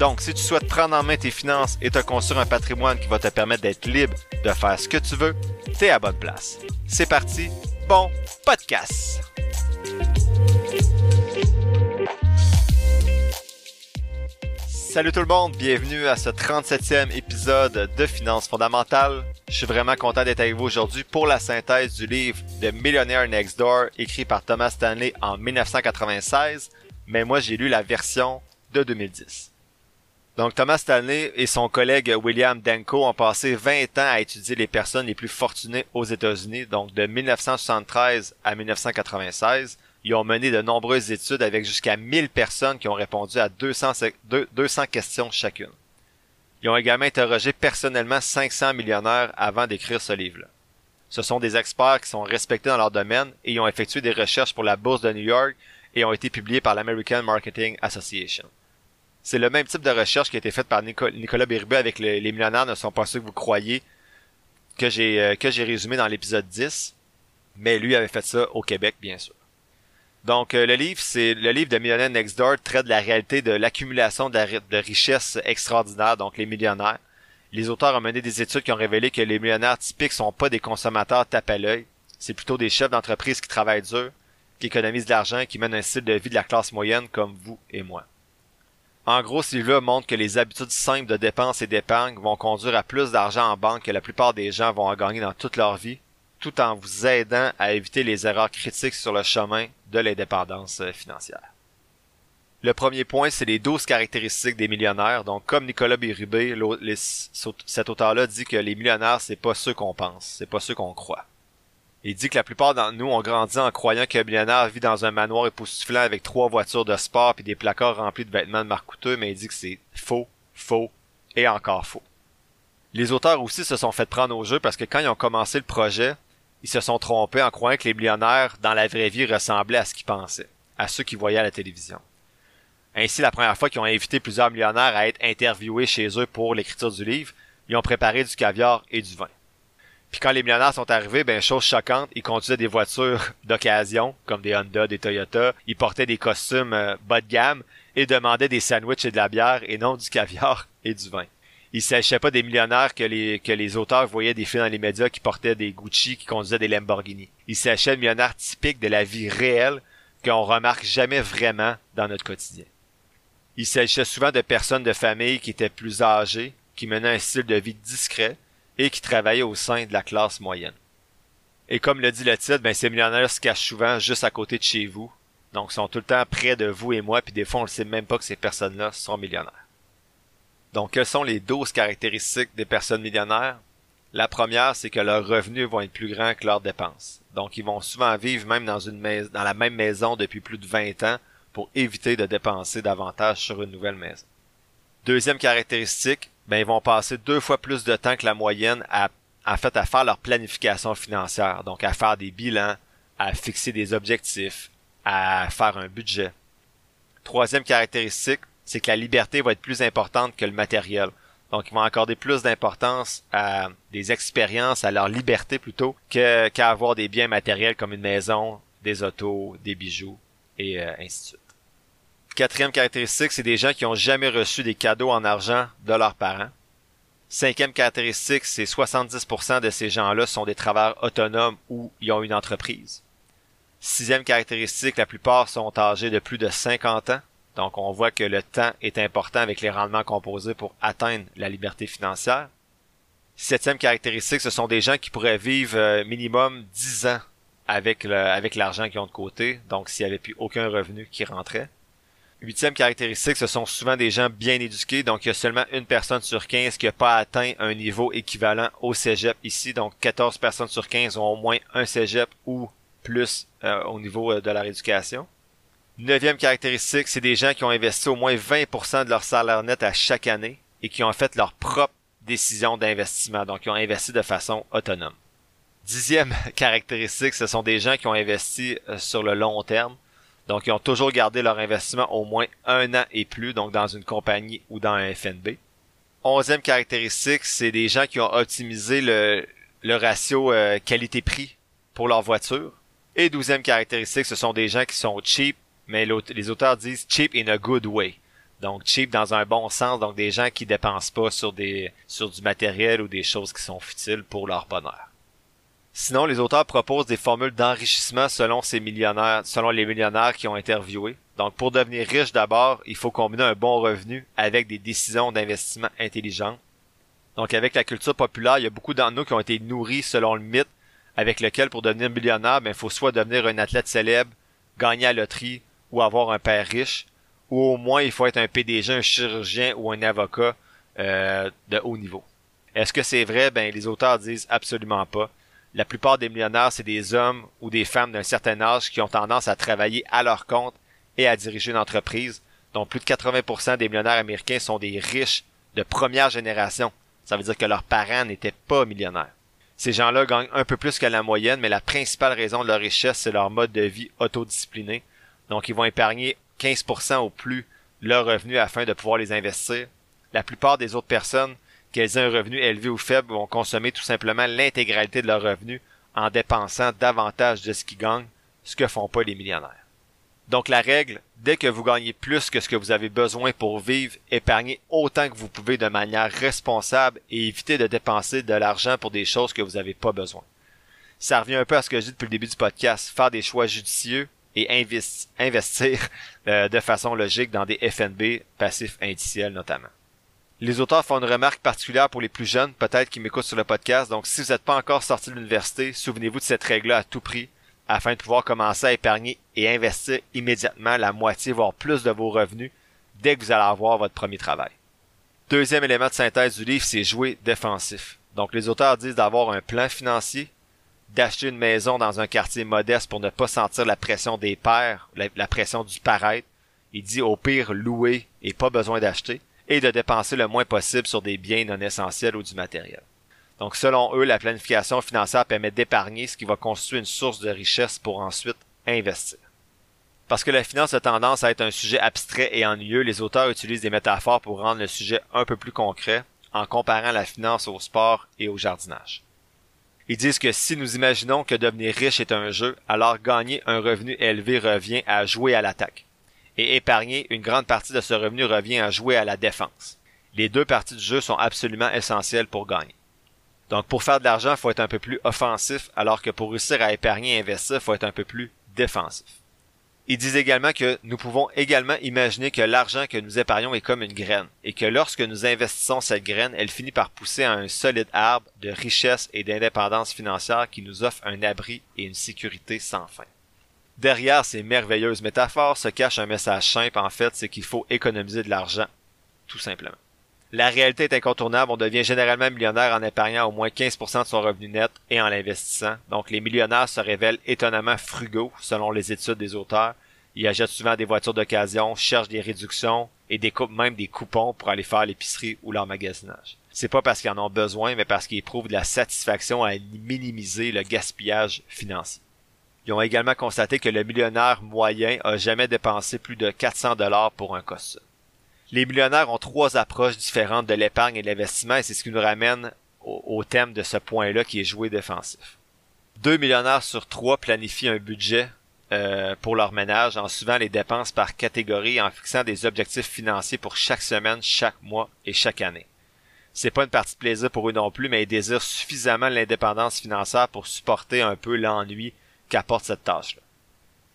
Donc, si tu souhaites prendre en main tes finances et te construire un patrimoine qui va te permettre d'être libre de faire ce que tu veux, t'es à bonne place. C'est parti, bon podcast! Salut tout le monde, bienvenue à ce 37e épisode de Finances fondamentales. Je suis vraiment content d'être avec vous aujourd'hui pour la synthèse du livre The Millionaire Next Door écrit par Thomas Stanley en 1996, mais moi j'ai lu la version de 2010. Donc Thomas Stanley et son collègue William Danko ont passé 20 ans à étudier les personnes les plus fortunées aux États-Unis, donc de 1973 à 1996 ils ont mené de nombreuses études avec jusqu'à 1000 personnes qui ont répondu à 200, 200 questions chacune. Ils ont également interrogé personnellement 500 millionnaires avant d'écrire ce livre-là. Ce sont des experts qui sont respectés dans leur domaine et ont effectué des recherches pour la bourse de New York et ont été publiés par l'American Marketing Association. C'est le même type de recherche qui a été faite par Nicolas Bérubé avec les millionnaires ne sont pas ceux que vous croyez que j'ai euh, que j'ai résumé dans l'épisode 10, mais lui avait fait ça au Québec bien sûr. Donc, euh, le livre, c'est le livre de Millionaire Next Door traite de la réalité de l'accumulation de, richesses extraordinaires, donc les millionnaires. Les auteurs ont mené des études qui ont révélé que les millionnaires typiques sont pas des consommateurs tape à l'œil. C'est plutôt des chefs d'entreprise qui travaillent dur, qui économisent de l'argent qui mènent un style de vie de la classe moyenne comme vous et moi. En gros, ce livre montre que les habitudes simples de dépenses et d'épargne vont conduire à plus d'argent en banque que la plupart des gens vont en gagner dans toute leur vie, tout en vous aidant à éviter les erreurs critiques sur le chemin de l'indépendance euh, financière. Le premier point, c'est les 12 caractéristiques des millionnaires. Donc, comme Nicolas Bérubé, cet auteur-là dit que les millionnaires, c'est pas ceux qu'on pense, c'est pas ceux qu'on croit. Il dit que la plupart d'entre nous ont grandi en croyant qu'un millionnaire vit dans un manoir époustouflant avec trois voitures de sport et des placards remplis de vêtements de marque coûteux, mais il dit que c'est faux, faux et encore faux. Les auteurs aussi se sont fait prendre au jeu parce que quand ils ont commencé le projet, ils se sont trompés en croyant que les millionnaires dans la vraie vie ressemblaient à ce qu'ils pensaient, à ceux qui voyaient à la télévision. Ainsi, la première fois qu'ils ont invité plusieurs millionnaires à être interviewés chez eux pour l'écriture du livre, ils ont préparé du caviar et du vin. Puis quand les millionnaires sont arrivés, ben chose choquante, ils conduisaient des voitures d'occasion, comme des Honda, des Toyota, ils portaient des costumes euh, bas de gamme et demandaient des sandwichs et de la bière et non du caviar et du vin il s'agissait pas des millionnaires que les, que auteurs voyaient des films dans les médias qui portaient des Gucci, qui conduisaient des Lamborghini. Il s'agissait de millionnaires typiques de la vie réelle qu'on remarque jamais vraiment dans notre quotidien. Il s'agissait souvent de personnes de famille qui étaient plus âgées, qui menaient un style de vie discret et qui travaillaient au sein de la classe moyenne. Et comme le dit le titre, ben ces millionnaires se cachent souvent juste à côté de chez vous, donc sont tout le temps près de vous et moi, puis des fois on ne sait même pas que ces personnes-là sont millionnaires. Donc, quelles sont les 12 caractéristiques des personnes millionnaires? La première, c'est que leurs revenus vont être plus grands que leurs dépenses. Donc, ils vont souvent vivre même dans la même maison depuis plus de 20 ans pour éviter de dépenser davantage sur une nouvelle maison. Deuxième caractéristique, ben, ils vont passer deux fois plus de temps que la moyenne à, faire leur planification financière. Donc, à faire des bilans, à fixer des objectifs, à faire un budget. Troisième caractéristique, c'est que la liberté va être plus importante que le matériel. Donc, ils vont accorder plus d'importance à des expériences, à leur liberté plutôt, qu'à avoir des biens matériels comme une maison, des autos, des bijoux, et euh, ainsi de suite. Quatrième caractéristique, c'est des gens qui ont jamais reçu des cadeaux en argent de leurs parents. Cinquième caractéristique, c'est 70% de ces gens-là sont des travailleurs autonomes ou ils ont une entreprise. Sixième caractéristique, la plupart sont âgés de plus de 50 ans. Donc, on voit que le temps est important avec les rendements composés pour atteindre la liberté financière. Septième caractéristique, ce sont des gens qui pourraient vivre euh, minimum 10 ans avec avec l'argent qu'ils ont de côté, donc s'il n'y avait plus aucun revenu qui rentrait. Huitième caractéristique, ce sont souvent des gens bien éduqués, donc il y a seulement une personne sur 15 qui n'a pas atteint un niveau équivalent au cégep ici, donc 14 personnes sur 15 ont au moins un cégep ou plus euh, au niveau euh, de leur éducation. Neuvième caractéristique, c'est des gens qui ont investi au moins 20% de leur salaire net à chaque année et qui ont fait leur propre décisions d'investissement, donc ils ont investi de façon autonome. Dixième caractéristique, ce sont des gens qui ont investi euh, sur le long terme. Donc, ils ont toujours gardé leur investissement au moins un an et plus, donc dans une compagnie ou dans un FNB. Onzième caractéristique, c'est des gens qui ont optimisé le, ratio euh, qualité-prix pour leur voiture. Et douzième caractéristique, ce sont des gens qui sont cheap, mais les auteurs disent cheap in a good way. Donc cheap dans un bon sens, donc des gens qui dépensent pas sur sur du matériel ou des choses qui sont futiles pour leur bonheur. Sinon, les auteurs proposent des formules d'enrichissement selon ces millionnaires, selon les millionnaires qui ont interviewé. Donc, pour devenir riche d'abord, il faut combiner un bon revenu avec des décisions d'investissement intelligentes. Donc, avec la culture populaire, il y a beaucoup d'entre nous qui ont été nourris selon le mythe avec lequel, pour devenir millionnaire, ben, il faut soit devenir un athlète célèbre, gagner à la loterie ou avoir un père riche, ou au moins il faut être un PDG, un chirurgien ou un avocat euh, de haut niveau. Est-ce que c'est vrai? Ben, les auteurs disent absolument pas. La plupart des millionnaires, c'est des hommes ou des femmes d'un certain âge qui ont tendance à travailler à leur compte et à diriger une entreprise. Donc plus de 80% des millionnaires américains sont des riches de première génération. Ça veut dire que leurs parents n'étaient pas millionnaires. Ces gens-là gagnent un peu plus que la moyenne, mais la principale raison de leur richesse, c'est leur mode de vie autodiscipliné. Donc ils vont épargner 15% au plus leurs revenus afin de pouvoir les investir. La plupart des autres personnes qu'elles aient un revenu élevé ou faible vont consommer tout simplement l'intégralité de leurs revenus en dépensant davantage de ce qu'ils gagnent, ce que font pas les millionnaires. Donc la règle, dès que vous gagnez plus que ce que vous avez besoin pour vivre, épargnez autant que vous pouvez de manière responsable et évitez de dépenser de l'argent pour des choses que vous n'avez pas besoin. Ça revient un peu à ce que je dis depuis le début du podcast, faire des choix judicieux et investir euh, de façon logique dans des FNB passifs indiciels notamment. Les auteurs font une remarque particulière pour les plus jeunes, peut-être qui m'écoutent sur le podcast. Donc, si vous n'êtes pas encore sorti de l'université, souvenez-vous de cette règle-là à tout prix, afin de pouvoir commencer à épargner et investir immédiatement la moitié, voire plus de vos revenus, dès que vous allez avoir votre premier travail. Deuxième élément de synthèse du livre, c'est jouer défensif. Donc, les auteurs disent d'avoir un plan financier, d'acheter une maison dans un quartier modeste pour ne pas sentir la pression des la, la pression du paraître. Il dit au pire louer et pas besoin d'acheter et de dépenser le moins possible sur des biens non essentiels ou du matériel. Donc selon eux, la planification financière permet d'épargner ce qui va constituer une source de richesse pour ensuite investir. Parce que la finance a tendance à être un sujet abstrait et ennuyeux, les auteurs utilisent des métaphores pour rendre le sujet un peu plus concret en comparant la finance au sport et au jardinage. Ils disent que si nous imaginons que devenir riche est un jeu, alors gagner un revenu élevé revient à jouer à l'attaque et épargner une grande partie de ce revenu revient à jouer à la défense. Les deux parties du jeu sont absolument essentielles pour gagner. Donc pour faire de l'argent, il faut être un peu plus offensif, alors que pour réussir à épargner et investir, il faut être un peu plus défensif. Ils disent également que nous pouvons également imaginer que l'argent que nous épargnons est comme une graine, et que lorsque nous investissons cette graine, elle finit par pousser à un solide arbre de richesse et d'indépendance financière qui nous offre un abri et une sécurité sans fin. Derrière ces merveilleuses métaphores se cache un message simple en fait, c'est qu'il faut économiser de l'argent, tout simplement. La réalité est incontournable, on devient généralement millionnaire en épargnant au moins 15% de son revenu net et en l'investissant. Donc les millionnaires se révèlent étonnamment frugaux selon les études des auteurs. Ils achètent souvent des voitures d'occasion, cherchent des réductions et découpent même des coupons pour aller faire l'épicerie ou leur magasinage. C'est pas parce qu'ils en ont besoin, mais parce qu'ils éprouvent de la satisfaction à minimiser le gaspillage financier. Ils ont également constaté que le millionnaire moyen a jamais dépensé plus de 400 dollars pour un costume. Les millionnaires ont trois approches différentes de l'épargne et de l'investissement et c'est ce qui nous ramène au, thème de ce point-là qui est joué défensif. Deux millionnaires sur trois planifient un budget euh, pour leur ménage en suivant les dépenses par catégorie en fixant des objectifs financiers pour chaque semaine, chaque mois et chaque année. C'est pas une partie de plaisir pour eux non plus, mais ils désirent suffisamment l'indépendance financière pour supporter un peu l'ennui qu'apporte cette tâche-là.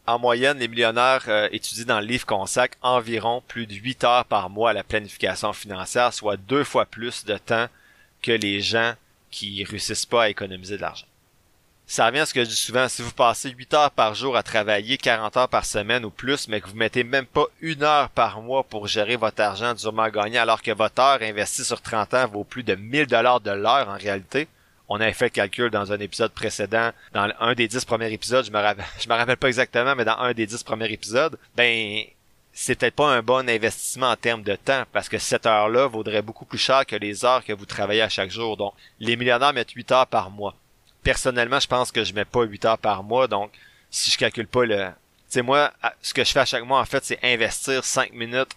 En moyenne, les millionnaires euh, étudient dans le livre consacrent environ plus de 8 heures par mois à la planification financière, soit deux fois plus de temps que les gens qui réussissent pas à économiser de l'argent. Ça revient à ce que je dis souvent, si vous passez 8 heures par jour à travailler, 40 heures par semaine ou plus, mais que vous mettez même pas une heure par mois pour gérer votre argent durement gagné, alors que votre heure investie sur 30 ans vaut plus de 1000 dollars de l'heure en réalité, on avait fait le calcul dans un épisode précédent, dans un des dix premiers épisodes, je me rappelle, me rappelle pas exactement, mais dans un des dix premiers épisodes, ben, c'est peut-être pas un bon investissement en termes de temps parce que cette heure-là vaudrait beaucoup plus cher que les heures que vous travaillez à chaque jour. Donc, les millionnaires mettent 8 heures par mois. Personnellement, je pense que je mets pas 8 heures par mois. Donc, si je calcule pas le... Tu sais, moi, ce que je fais à chaque mois, en fait, c'est investir 5 minutes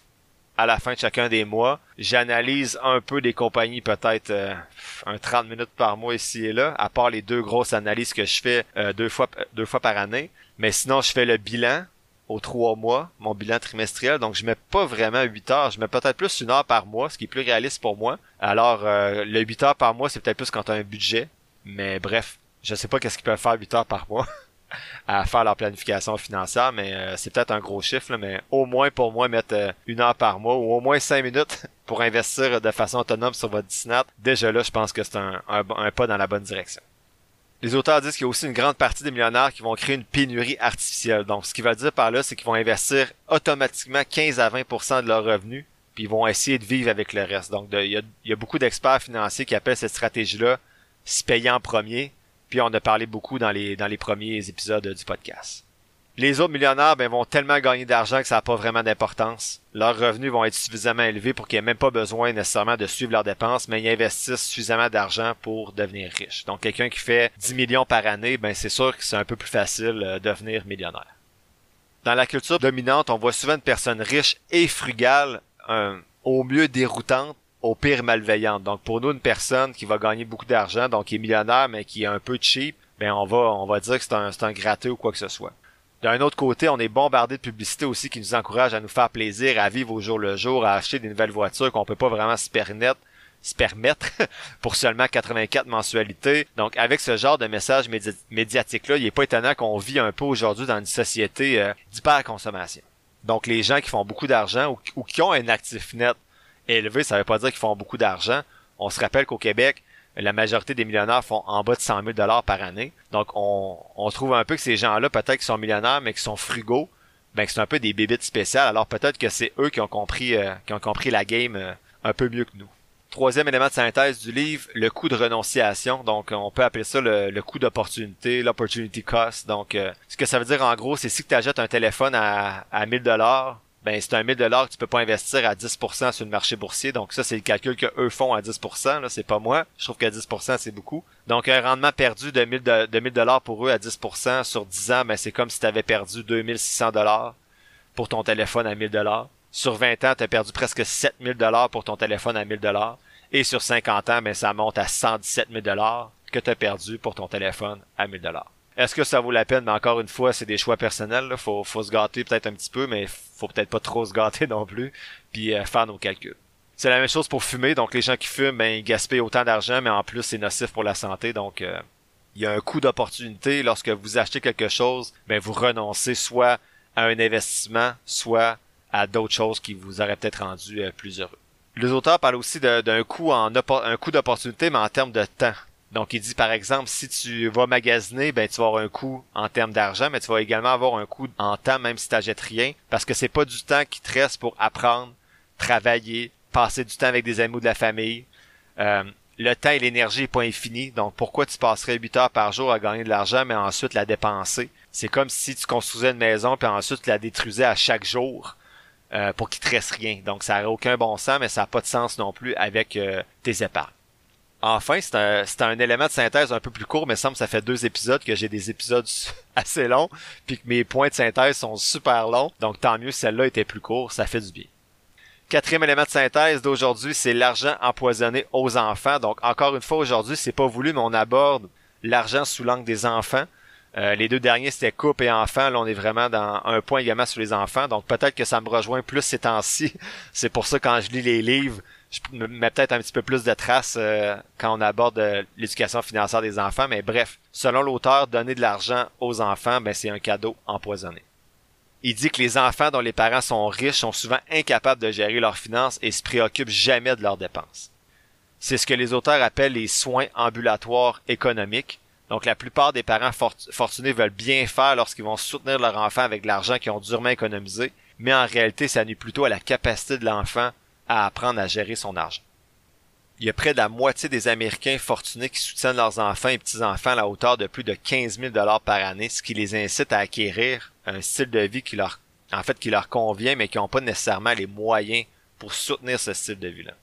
à la fin de chacun des mois. J'analyse un peu des compagnies, peut-être euh, un 30 minutes par mois ici et là, à part les deux grosses analyses que je fais euh, deux fois deux fois par année. Mais sinon, je fais le bilan aux trois mois, mon bilan trimestriel. Donc, je mets pas vraiment 8 heures. Je mets peut-être plus une heure par mois, ce qui est plus réaliste pour moi. Alors, euh, le 8 heures par mois, c'est peut-être plus quand tu as un budget. Mais bref, je sais pas qu'est-ce qu'ils peuvent faire 8 heures par mois. à faire leur planification financière, mais euh, c'est peut-être un gros chiffre, mais au moins pour moi mettre euh, une heure par mois ou au moins cinq minutes pour investir de façon autonome sur votre Disney, déjà là, je pense que c'est un, pas dans la bonne direction. Les auteurs disent qu'il y a aussi une grande partie des millionnaires qui vont créer une pénurie artificielle. Donc, ce qui va dire par là, c'est qu'ils vont investir automatiquement 15 à 20% de leurs revenus, puis ils vont essayer de vivre avec le reste. Donc, il y y a beaucoup d'experts financiers qui appellent cette stratégie-là se payer en premier, puis on a parlé beaucoup dans les, dans les premiers épisodes du podcast. Les autres millionnaires ben, vont tellement gagner d'argent que ça n'a pas vraiment d'importance. Leurs revenus vont être suffisamment élevés pour qu'ils n'aient même pas besoin nécessairement de suivre leurs dépenses, mais ils investissent suffisamment d'argent pour devenir riches. Donc quelqu'un qui fait 10 millions par année, ben c'est sûr que c'est un peu plus facile euh, devenir millionnaire. Dans la culture dominante, on voit souvent une personne riche et frugale, au mieux déroutante, au pire malveillante. Donc pour nous, une personne qui va gagner beaucoup d'argent, donc qui est millionnaire mais qui est un peu cheap, ben on va on va dire que c'est un, un gratteux ou quoi que ce soit. D'un autre côté, on est bombardé de publicité aussi qui nous encourage à nous faire plaisir, à vivre au jour le jour, à acheter des nouvelles voitures qu'on peut pas vraiment se permettre se permettre pour seulement 84 mensualités. Donc avec ce genre de message médiatique là, il est pas étonnant qu'on vit un peu aujourd'hui dans une société euh, d'hyper-consommation. Donc les gens qui font beaucoup d'argent ou, qui ont un actif net élevé, ça veut pas dire qu'ils font beaucoup d'argent. On se rappelle qu'au Québec, la majorité des millionnaires font en bas de 100 000 dollars par année. Donc on, trouve un peu que ces gens-là, peut-être qu'ils sont millionnaires, mais qui sont frugaux, ben que c'est un peu des bébites spéciales. Alors peut-être que c'est eux qui ont compris, euh, qui ont compris la game euh, un peu mieux que nous. Troisième élément de synthèse du livre, le coût de renonciation. Donc, on peut appeler ça le, coût d'opportunité, l'opportunity cost. Donc, euh, ce que ça veut dire en gros, c'est si tu achètes un téléphone à, à 1000 dollars, ben c'est un 1000 dollars que tu peux pas investir à 10% sur le marché boursier. Donc ça, c'est le calcul que eux font à 10%. Là, c'est pas moi. Je trouve que 10%, c'est beaucoup. Donc un rendement perdu de 1000 de 1000 dollars pour eux à 10% sur 10 ans, ben c'est comme si tu avais perdu 2600 dollars pour ton téléphone à 1000 dollars. Sur 20 ans, tu as perdu presque 7000 dollars pour ton téléphone à 1000 dollars. Et sur 50 ans, ben ça monte à 117 000 dollars que tu as perdu pour ton téléphone à 1000 dollars. Est-ce que ça vaut la peine? Mais encore une fois, c'est des choix personnels. Faut, faut se gâter peut-être un petit peu, mais faut peut-être pas trop se gâter non plus. Puis euh, faire nos calculs. C'est la même chose pour fumer. Donc les gens qui fument, ben, ils gaspillent autant d'argent, mais en plus c'est nocif pour la santé. Donc euh, il y a un coût d'opportunité. Lorsque vous achetez quelque chose, ben vous renoncez soit à un investissement, soit à d'autres choses qui vous auraient peut-être rendu euh, plus heureux. Les auteurs parlent aussi d'un coût coût d'opportunité, mais en termes de temps. Donc, il dit, par exemple, si tu vas magasiner, ben, tu vas avoir un coût en termes d'argent, mais tu vas également avoir un coût en temps, même si tu n'achètes rien, parce que c'est pas du temps qui te reste pour apprendre, travailler, passer du temps avec des amis de la famille. Euh, le temps et l'énergie n'est pas infini, donc pourquoi tu passerais 8 heures par jour à gagner de l'argent, mais ensuite la dépenser? C'est comme si tu construisais une maison, puis ensuite tu la détruisais à chaque jour. Euh, pour qu'il te reste rien. Donc ça n'a aucun bon sens, mais ça n'a pas de sens non plus avec euh, tes épargnes. Enfin, c'est un, élément de synthèse un peu plus court, mais semble que ça fait deux épisodes que j'ai des épisodes assez longs, puis que mes points de synthèse sont super longs. Donc tant mieux, celle-là était plus court, ça fait du bien. Quatrième élément de synthèse d'aujourd'hui, c'est l'argent empoisonné aux enfants. Donc encore une fois aujourd'hui, c'est pas voulu, mais on aborde l'argent sous l'angle des enfants. Euh, les deux derniers, c'était couple et enfants. Là, on est vraiment dans un point également sur les enfants. Donc peut-être que ça me rejoint plus ces temps-ci. c'est pour ça quand je lis les livres, je mets peut-être un petit peu plus de traces euh, quand on aborde euh, l'éducation financière des enfants, mais bref, selon l'auteur, donner de l'argent aux enfants, ben, c'est un cadeau empoisonné. Il dit que les enfants dont les parents sont riches sont souvent incapables de gérer leurs finances et se préoccupent jamais de leurs dépenses. C'est ce que les auteurs appellent les soins ambulatoires économiques. Donc la plupart des parents fortunés veulent bien faire lorsqu'ils vont soutenir leur enfant avec l'argent qu'ils ont durement économisé, mais en réalité ça nuit plutôt à la capacité de l'enfant à apprendre à gérer son argent. Il y a près de la moitié des Américains fortunés qui soutiennent leurs enfants et petits-enfants à la hauteur de plus de 15 000 dollars par année, ce qui les incite à acquérir un style de vie qui leur en fait, qui leur convient, mais qui n'ont pas nécessairement les moyens pour soutenir ce style de vie-là.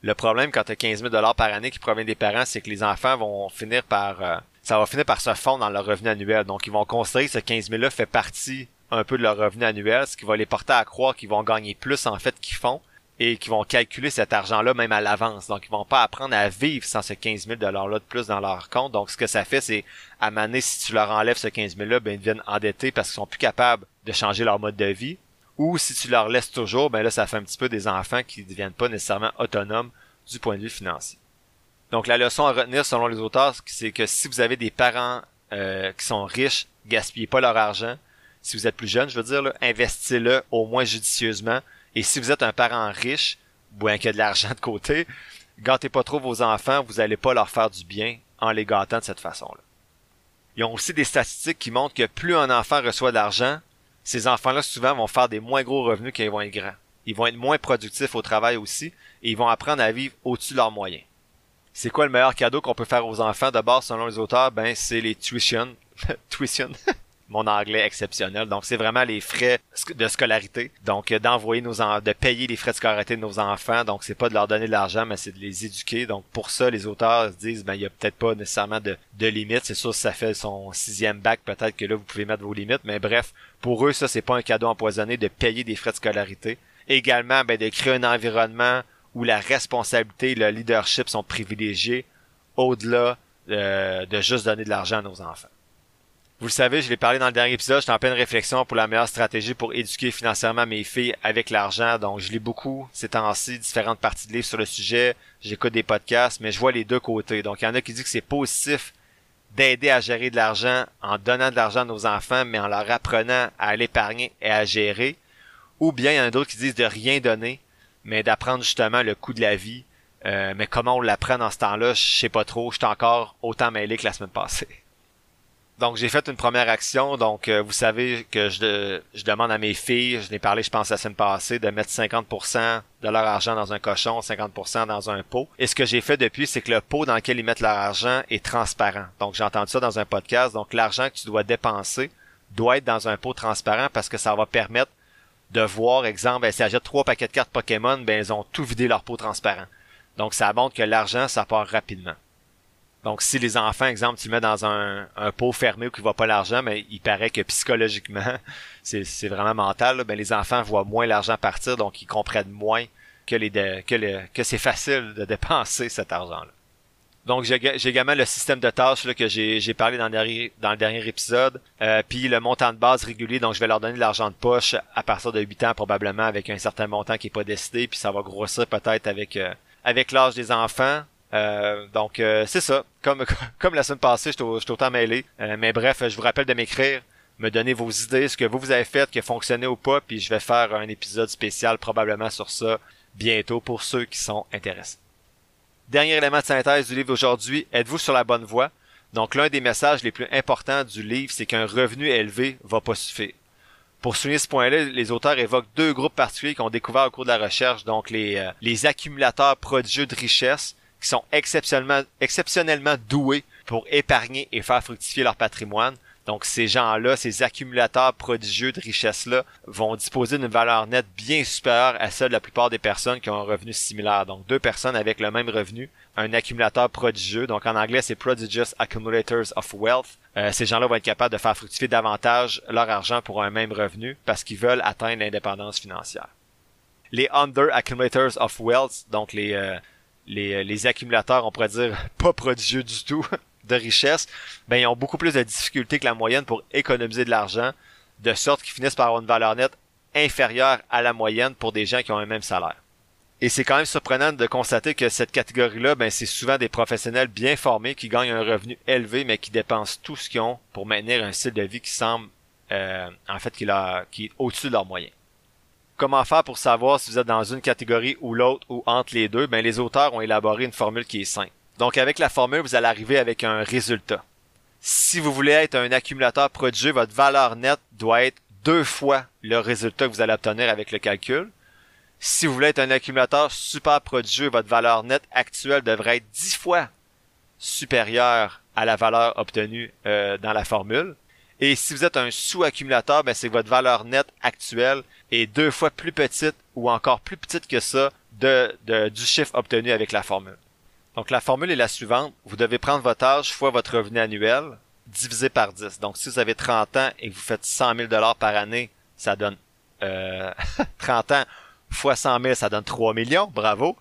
Le problème quand tu as 15 000 par année qui provient des parents, c'est que les enfants vont finir par... Euh, ça va finir par se fondre dans leur revenu annuel. Donc, ils vont considérer que ce 15 000-là fait partie un peu de leur revenu annuel, ce qui va les porter à croire qu'ils vont gagner plus en fait qu'ils font et qu'ils vont calculer cet argent-là même à l'avance. Donc, ils vont pas apprendre à vivre sans ce 15 000 $-là de plus dans leur compte. Donc, ce que ça fait, c'est, à maner, si tu leur enlèves ce 15 000 $-là, ben, ils deviennent endettés parce qu'ils sont plus capables de changer leur mode de vie. Ou si tu leur laisses toujours, ben là, ça fait un petit peu des enfants qui ne deviennent pas nécessairement autonomes du point de vue financier. Donc la leçon à retenir selon les auteurs, c'est que si vous avez des parents euh, qui sont riches, gaspillez pas leur argent. Si vous êtes plus jeune, je veux dire, investissez-le au moins judicieusement. Et si vous êtes un parent riche, bien qu'il y ait de l'argent de côté, gâtez pas trop vos enfants, vous allez pas leur faire du bien en les gâtant de cette façon-là. Ils ont aussi des statistiques qui montrent que plus un enfant reçoit d'argent, ces enfants-là souvent vont faire des moins gros revenus quand ils vont être grands. Ils vont être moins productifs au travail aussi et ils vont apprendre à vivre au-dessus de leurs moyens. C'est quoi le meilleur cadeau qu'on peut faire aux enfants? D'abord selon les auteurs Ben c'est les tuition tuition mon anglais exceptionnel. Donc c'est vraiment les frais de scolarité. Donc euh, d'envoyer nos de payer les frais de scolarité de nos enfants. Donc c'est pas de leur donner de l'argent, mais c'est de les éduquer. Donc pour ça, les auteurs se disent ben il y a peut-être pas nécessairement de, de limites. C'est sûr si ça fait son sixième bac, peut-être que là vous pouvez mettre vos limites. Mais bref, pour eux ça c'est pas un cadeau empoisonné de payer des frais de scolarité. Également ben de créer un environnement où la responsabilité et le leadership sont privilégiés au-delà euh, de juste donner de l'argent à nos enfants. Vous le savez, je l'ai parlé dans le dernier épisode, j'étais en pleine réflexion pour la meilleure stratégie pour éduquer financièrement mes filles avec l'argent. Donc, je lis beaucoup ces temps-ci, différentes parties de livres sur le sujet. J'écoute des podcasts, mais je vois les deux côtés. Donc, il y en a qui disent que c'est positif d'aider à gérer de l'argent en donnant de l'argent à nos enfants, mais en leur apprenant à l'épargner et à gérer. Ou bien, il y en a d'autres qui disent de rien donner, mais d'apprendre justement le coût de la vie. Euh, mais comment on l'apprend dans ce temps-là, je sais pas trop. Je suis encore autant mêlé que la semaine passée. Donc j'ai fait une première action. Donc euh, vous savez que je, demande à mes filles, je l'ai parlé je pense la semaine passée, de mettre 50% de leur argent dans un cochon, 50% dans un pot. Et ce que j'ai fait depuis, c'est que le pot dans lequel ils mettent leur argent est transparent. Donc j'ai entendu ça dans un podcast. Donc l'argent que tu dois dépenser doit être dans un pot transparent parce que ça va permettre de voir, exemple, elles trois paquets de cartes Pokémon, ben, elles ont tout vidé leur pot transparent. Donc, ça montre que l'argent, ça part rapidement. Donc, si les enfants, exemple, tu mets dans un, pot fermé où il voit pas l'argent, mais il paraît que psychologiquement, c'est, vraiment mental, ben, les enfants voient moins l'argent partir, donc ils comprennent moins que, les que, que c'est facile de dépenser cet argent-là. Donc j'ai également le système de tâches là, que j'ai parlé dans le dernier, dans le dernier épisode. Euh, puis le montant de base régulier, donc je vais leur donner de l'argent de poche à partir de 8 ans probablement avec un certain montant qui est pas décidé, puis ça va grossir peut-être avec euh, avec l'âge des enfants. Euh, donc c'est ça. Comme comme la semaine passée, je suis autant mêlé. mais bref, je vous rappelle de m'écrire, me donner vos idées, ce que vous vous avez fait, qui a fonctionné ou pas, puis je vais faire un épisode spécial probablement sur ça bientôt pour ceux qui sont intéressés. Dernier élément de synthèse du livre d'aujourd'hui, êtes-vous sur la bonne voie? Donc l'un des messages les plus importants du livre, c'est qu'un revenu élevé va pas suffire. Pour souligner ce point-là, les auteurs évoquent deux groupes particuliers qu'on découvert au cours de la recherche, donc les, euh, les accumulateurs prodigieux de richesse, qui sont exceptionnellement, doués pour épargner et faire fructifier leur patrimoine, donc ces gens-là, ces accumulateurs prodigieux de richesse-là, vont disposer d'une valeur nette bien supérieure à celle de la plupart des personnes qui ont un revenu similaire. Donc deux personnes avec le même revenu, un accumulateur prodigieux, donc en anglais c'est prodigious accumulators of wealth. Euh, ces gens-là vont être capables de faire fructifier davantage leur argent pour un même revenu parce qu'ils veulent atteindre l'indépendance financière. Les under accumulators of wealth, donc les euh, les, les accumulateurs, on pourrait dire pas prodigieux du tout, de richesse, ben ils ont beaucoup plus de difficultés que la moyenne pour économiser de l'argent, de sorte qu'ils finissent par avoir une valeur nette inférieure à la moyenne pour des gens qui ont un même salaire. Et c'est quand même surprenant de constater que cette catégorie-là, ben, c'est souvent des professionnels bien formés qui gagnent un revenu élevé, mais qui dépensent tout ce qu'ils ont pour maintenir un style de vie qui semble, euh, en fait, qui, qui est au-dessus de leurs moyens. Comment faire pour savoir si vous êtes dans une catégorie ou l'autre ou entre les deux? Ben, les auteurs ont élaboré une formule qui est simple. Donc avec la formule, vous allez arriver avec un résultat. Si vous voulez être un accumulateur prodigieux, votre valeur nette doit être deux fois le résultat que vous allez obtenir avec le calcul. Si vous voulez être un accumulateur super prodigieux, votre valeur nette actuelle devrait être dix fois supérieure à la valeur obtenue euh, dans la formule. Et si vous êtes un sous-accumulateur, ben c'est que votre valeur nette actuelle est deux fois plus petite ou encore plus petite que ça de, du chiffre obtenu avec la formule. Donc la formule est la suivante. Vous devez prendre votre âge fois votre revenu annuel divisé par 10. Donc si vous avez 30 ans et que vous faites 100 000 dollars par année, ça donne euh, 30 ans fois 100 000, ça donne 3 millions. Bravo.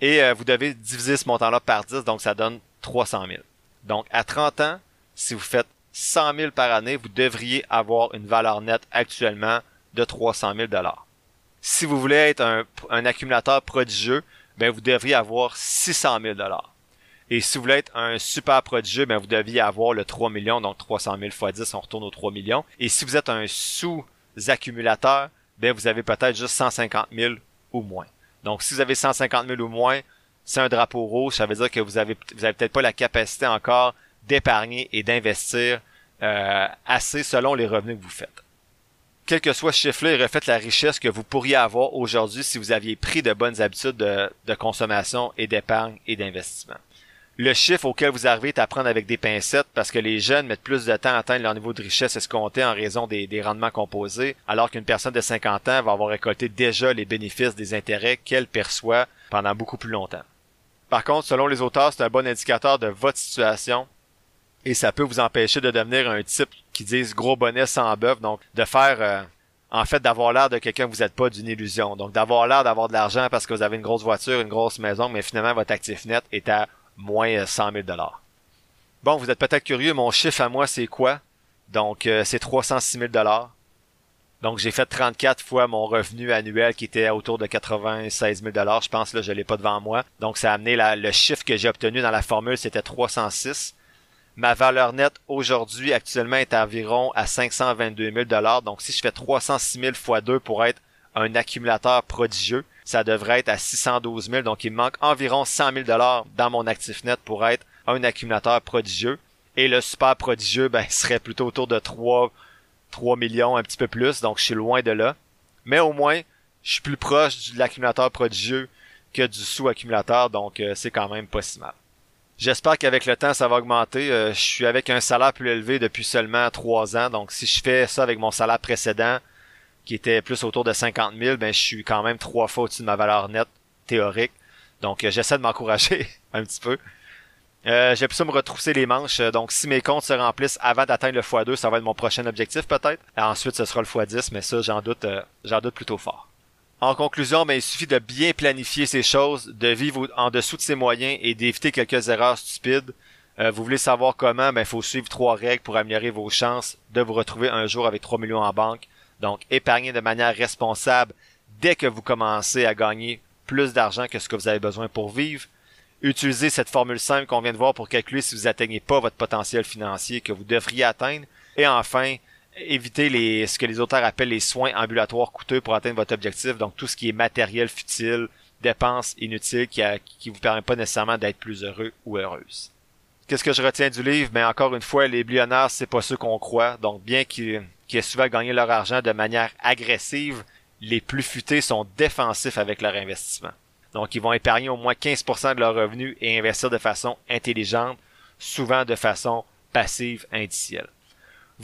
Et euh, vous devez diviser ce montant-là par 10, donc ça donne 300 000. Donc à 30 ans, si vous faites 100 000 par année, vous devriez avoir une valeur nette actuellement de 300 000 dollars. Si vous voulez être un, accumulateur prodigieux, ben vous devriez avoir 600 000 dollars. Et si vous voulez être un super prodigieux, ben vous deviez avoir le 3 millions, donc 300 000 fois 10, on retourne aux 3 millions. Et si vous êtes un sous-accumulateur, ben vous avez peut-être juste 150 000 ou moins. Donc si vous avez 150 000 ou moins, c'est un drapeau rouge, ça veut dire que vous avez vous avez peut-être pas la capacité encore d'épargner et d'investir euh, assez selon les revenus que vous faites. Quel que soit ce chiffre-là, il reflète la richesse que vous pourriez avoir aujourd'hui si vous aviez pris de bonnes habitudes de, consommation et d'épargne et d'investissement. Le chiffre auquel vous arrivez est à prendre avec des pincettes parce que les jeunes mettent plus de temps à atteindre leur niveau de richesse escompté en raison des, des rendements composés, alors qu'une personne de 50 ans va avoir récolté déjà les bénéfices des intérêts qu'elle perçoit pendant beaucoup plus longtemps. Par contre, selon les auteurs, c'est un bon indicateur de votre situation et ça peut vous empêcher de devenir un type qui disent gros bonnet sans bœuf, donc de faire euh, en fait d'avoir l'air de quelqu'un que vous n'êtes pas d'une illusion. Donc d'avoir l'air d'avoir de l'argent parce que vous avez une grosse voiture, une grosse maison, mais finalement votre actif net est à moins 100 000 dollars. Bon, vous êtes peut-être curieux, mon chiffre à moi c'est quoi? Donc euh, c'est 306 000 dollars. Donc j'ai fait 34 fois mon revenu annuel qui était autour de 96 000 dollars. Je pense là je l'ai pas devant moi. Donc ça a amené le chiffre que j'ai obtenu dans la formule c'était 306. Ma valeur nette aujourd'hui actuellement est environ à 522 000 dollars. Donc si je fais 306 000 fois 2 pour être un accumulateur prodigieux, ça devrait être à 612 000. Donc il me manque environ 100 000 dollars dans mon actif net pour être un accumulateur prodigieux. Et le super prodigieux, ben, serait plutôt autour de 3, 3 millions, un petit peu plus. Donc je suis loin de là. Mais au moins, je suis plus proche de l'accumulateur prodigieux que du sous-accumulateur. Donc euh, c'est quand même pas si mal. J'espère qu'avec le temps, ça va augmenter. Euh, je suis avec un salaire plus élevé depuis seulement trois ans. Donc, si je fais ça avec mon salaire précédent, qui était plus autour de 50 000, ben, je suis quand même trois fois au-dessus de ma valeur nette théorique. Donc, euh, j'essaie de m'encourager un petit peu. Euh, j'ai pu ça me retrousser les manches. Donc, si mes comptes se remplissent avant d'atteindre le x2, ça va être mon prochain objectif peut-être. Ensuite, ce sera le x10, mais ça, j'en doute, j'en doute plutôt fort. En conclusion, ben, il suffit de bien planifier ces choses, de vivre en dessous de ses moyens et d'éviter quelques erreurs stupides. Euh, vous voulez savoir comment? Ben, il faut suivre trois règles pour améliorer vos chances de vous retrouver un jour avec 3 millions en banque. Donc, épargner de manière responsable dès que vous commencez à gagner plus d'argent que ce que vous avez besoin pour vivre. Utilisez cette formule simple qu'on vient de voir pour calculer si vous atteignez pas votre potentiel financier que vous devriez atteindre. Et enfin, éviter ce que les auteurs appellent les soins ambulatoires coûteux pour atteindre votre objectif. Donc, tout ce qui est matériel futile, dépenses inutiles qui, a, vous permet pas nécessairement d'être plus heureux ou heureuse. Qu'est-ce que je retiens du livre? Mais ben, encore une fois, les millionnaires, c'est pas ceux qu'on croit. Donc, bien qu'ils aient souvent gagné leur argent de manière agressive, les plus futés sont défensifs avec leur investissement. Donc, ils vont épargner au moins 15% de leurs revenus et investir de façon intelligente, souvent de façon passive indicielle.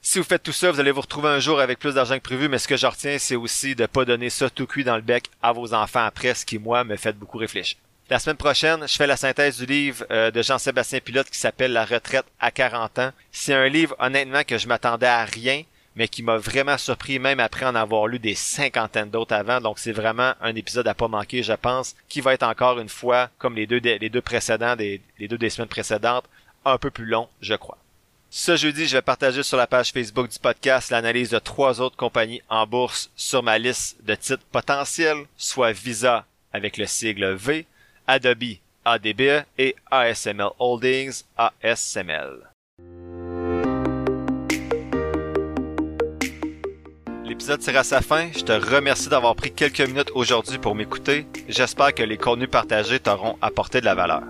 Si vous faites tout ça, vous allez vous retrouver un jour avec plus d'argent que prévu, mais ce que je retiens, c'est aussi de pas donner ça tout cuit dans le bec à vos enfants après, ce qui, moi, me fait beaucoup réfléchir. La semaine prochaine, je fais la synthèse du livre euh, de Jean-Sébastien Pilote qui s'appelle La retraite à 40 ans. C'est un livre, honnêtement, que je m'attendais à rien, mais qui m'a vraiment surpris, même après en avoir lu des cinquantaines d'autres avant. Donc, c'est vraiment un épisode à pas manquer, je pense, qui va être encore une fois, comme les deux, les deux précédents, des, les deux des semaines précédentes, un peu plus long, je crois. Ce jeudi, je vais partager sur la page Facebook du podcast l'analyse de trois autres compagnies en bourse sur ma liste de titres potentiels, soit Visa avec le sigle V, Adobe ADB et ASML Holdings ASML. L'épisode tire à sa fin. Je te remercie d'avoir pris quelques minutes aujourd'hui pour m'écouter. J'espère que les contenus partagés t'auront apporté de la valeur.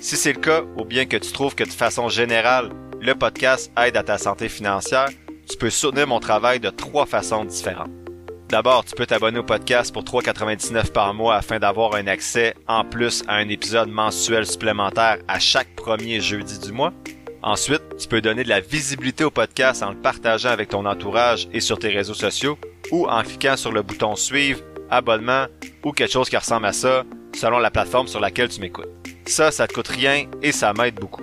Si c'est le cas, ou bien que tu trouves que de façon générale, le podcast aide à ta santé financière, tu peux soutenir mon travail de trois façons différentes. D'abord, tu peux t'abonner au podcast pour 3,99 par mois afin d'avoir un accès en plus à un épisode mensuel supplémentaire à chaque premier jeudi du mois. Ensuite, tu peux donner de la visibilité au podcast en le partageant avec ton entourage et sur tes réseaux sociaux ou en cliquant sur le bouton suivre, abonnement ou quelque chose qui ressemble à ça selon la plateforme sur laquelle tu m'écoutes. Ça, ça te coûte rien et ça m'aide beaucoup.